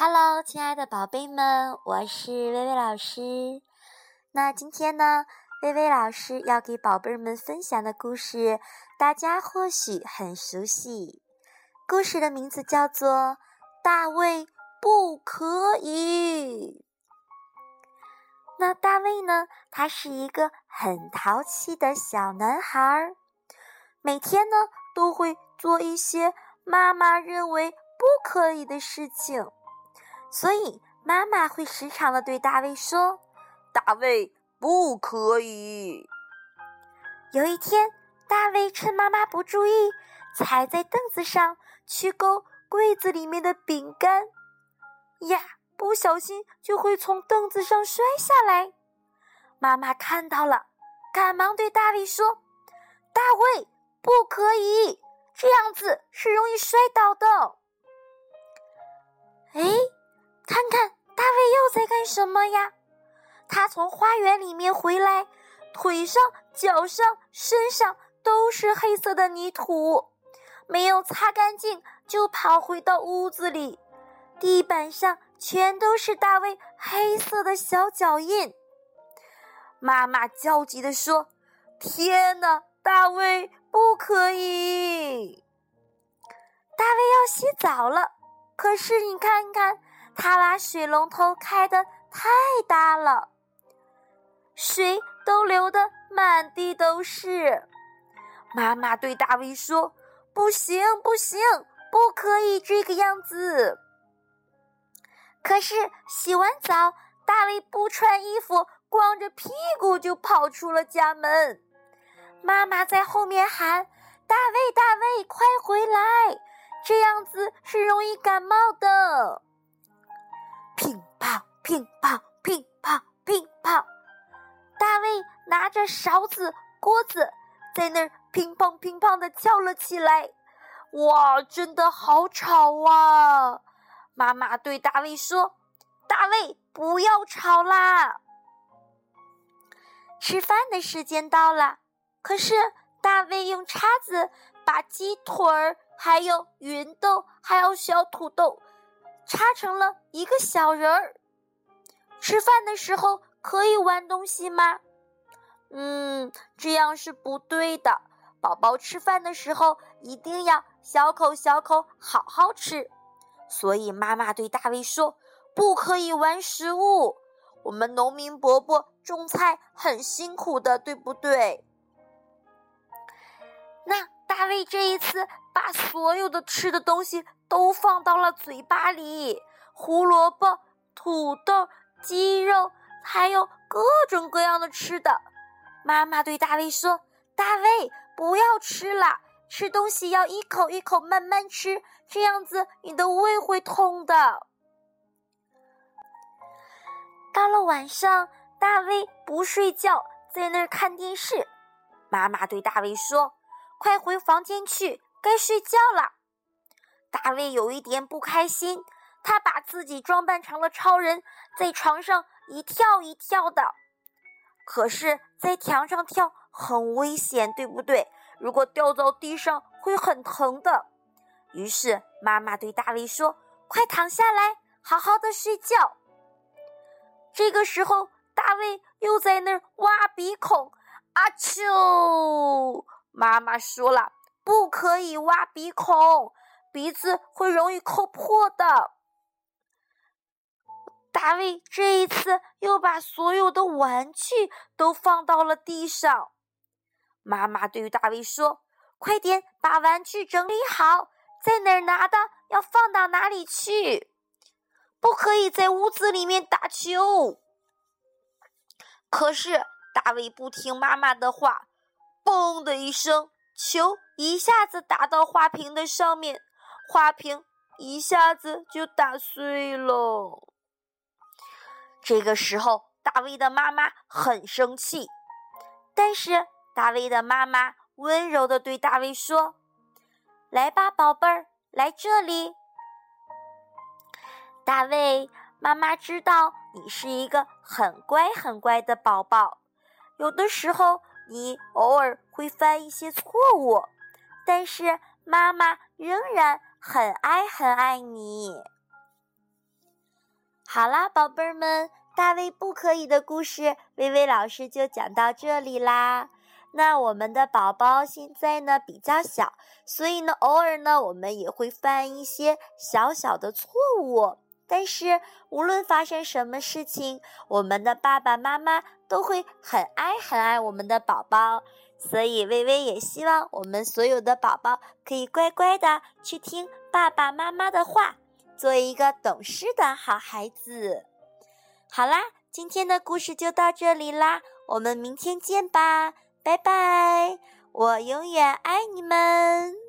Hello，亲爱的宝贝们，我是薇薇老师。那今天呢，薇薇老师要给宝贝们分享的故事，大家或许很熟悉。故事的名字叫做《大卫不可以》。那大卫呢，他是一个很淘气的小男孩，每天呢都会做一些妈妈认为不可以的事情。所以，妈妈会时常的对大卫说：“大卫不可以。”有一天，大卫趁妈妈不注意，踩在凳子上去勾柜子里面的饼干，呀，不小心就会从凳子上摔下来。妈妈看到了，赶忙对大卫说：“大卫，不可以，这样子是容易摔倒的。”哎。看看大卫又在干什么呀？他从花园里面回来，腿上、脚上、身上都是黑色的泥土，没有擦干净就跑回到屋子里，地板上全都是大卫黑色的小脚印。妈妈焦急地说：“天哪，大卫不可以！大卫要洗澡了，可是你看看。”他把水龙头开的太大了，水都流得满地都是。妈妈对大卫说：“不行，不行，不可以这个样子。”可是洗完澡，大卫不穿衣服，光着屁股就跑出了家门。妈妈在后面喊：“大卫，大卫，快回来！这样子是容易感冒的。”乒乓乒乓乒乓，大卫拿着勺子、锅子，在那儿乒乓乒乓的敲了起来。哇，真的好吵啊！妈妈对大卫说：“大卫，不要吵啦！”吃饭的时间到了，可是大卫用叉子把鸡腿儿、还有芸豆、还有小土豆。插成了一个小人儿。吃饭的时候可以玩东西吗？嗯，这样是不对的。宝宝吃饭的时候一定要小口小口好好吃。所以妈妈对大卫说：“不可以玩食物。我们农民伯伯种菜很辛苦的，对不对？”那大卫这一次把所有的吃的东西。都放到了嘴巴里，胡萝卜、土豆、鸡肉，还有各种各样的吃的。妈妈对大卫说：“大卫，不要吃了，吃东西要一口一口慢慢吃，这样子你的胃会痛的。”到了晚上，大卫不睡觉，在那儿看电视。妈妈对大卫说：“快回房间去，该睡觉了。”大卫有一点不开心，他把自己装扮成了超人，在床上一跳一跳的。可是，在墙上跳很危险，对不对？如果掉到地上会很疼的。于是，妈妈对大卫说：“快躺下来，好好的睡觉。”这个时候，大卫又在那儿挖鼻孔。阿丘，妈妈说了，不可以挖鼻孔。鼻子会容易抠破的。大卫这一次又把所有的玩具都放到了地上。妈妈对大卫说：“快点把玩具整理好，在哪儿拿的要放到哪里去，不可以在屋子里面打球。”可是大卫不听妈妈的话，嘣的一声，球一下子打到花瓶的上面。花瓶一下子就打碎了。这个时候，大卫的妈妈很生气，但是大卫的妈妈温柔的对大卫说：“来吧，宝贝儿，来这里。”大卫，妈妈知道你是一个很乖很乖的宝宝，有的时候你偶尔会犯一些错误，但是妈妈仍然。很爱很爱你。好啦，宝贝儿们，大卫不可以的故事，微微老师就讲到这里啦。那我们的宝宝现在呢比较小，所以呢偶尔呢我们也会犯一些小小的错误。但是无论发生什么事情，我们的爸爸妈妈都会很爱很爱我们的宝宝。所以微微也希望我们所有的宝宝可以乖乖的去听爸爸妈妈的话。做一个懂事的好孩子。好啦，今天的故事就到这里啦，我们明天见吧，拜拜！我永远爱你们。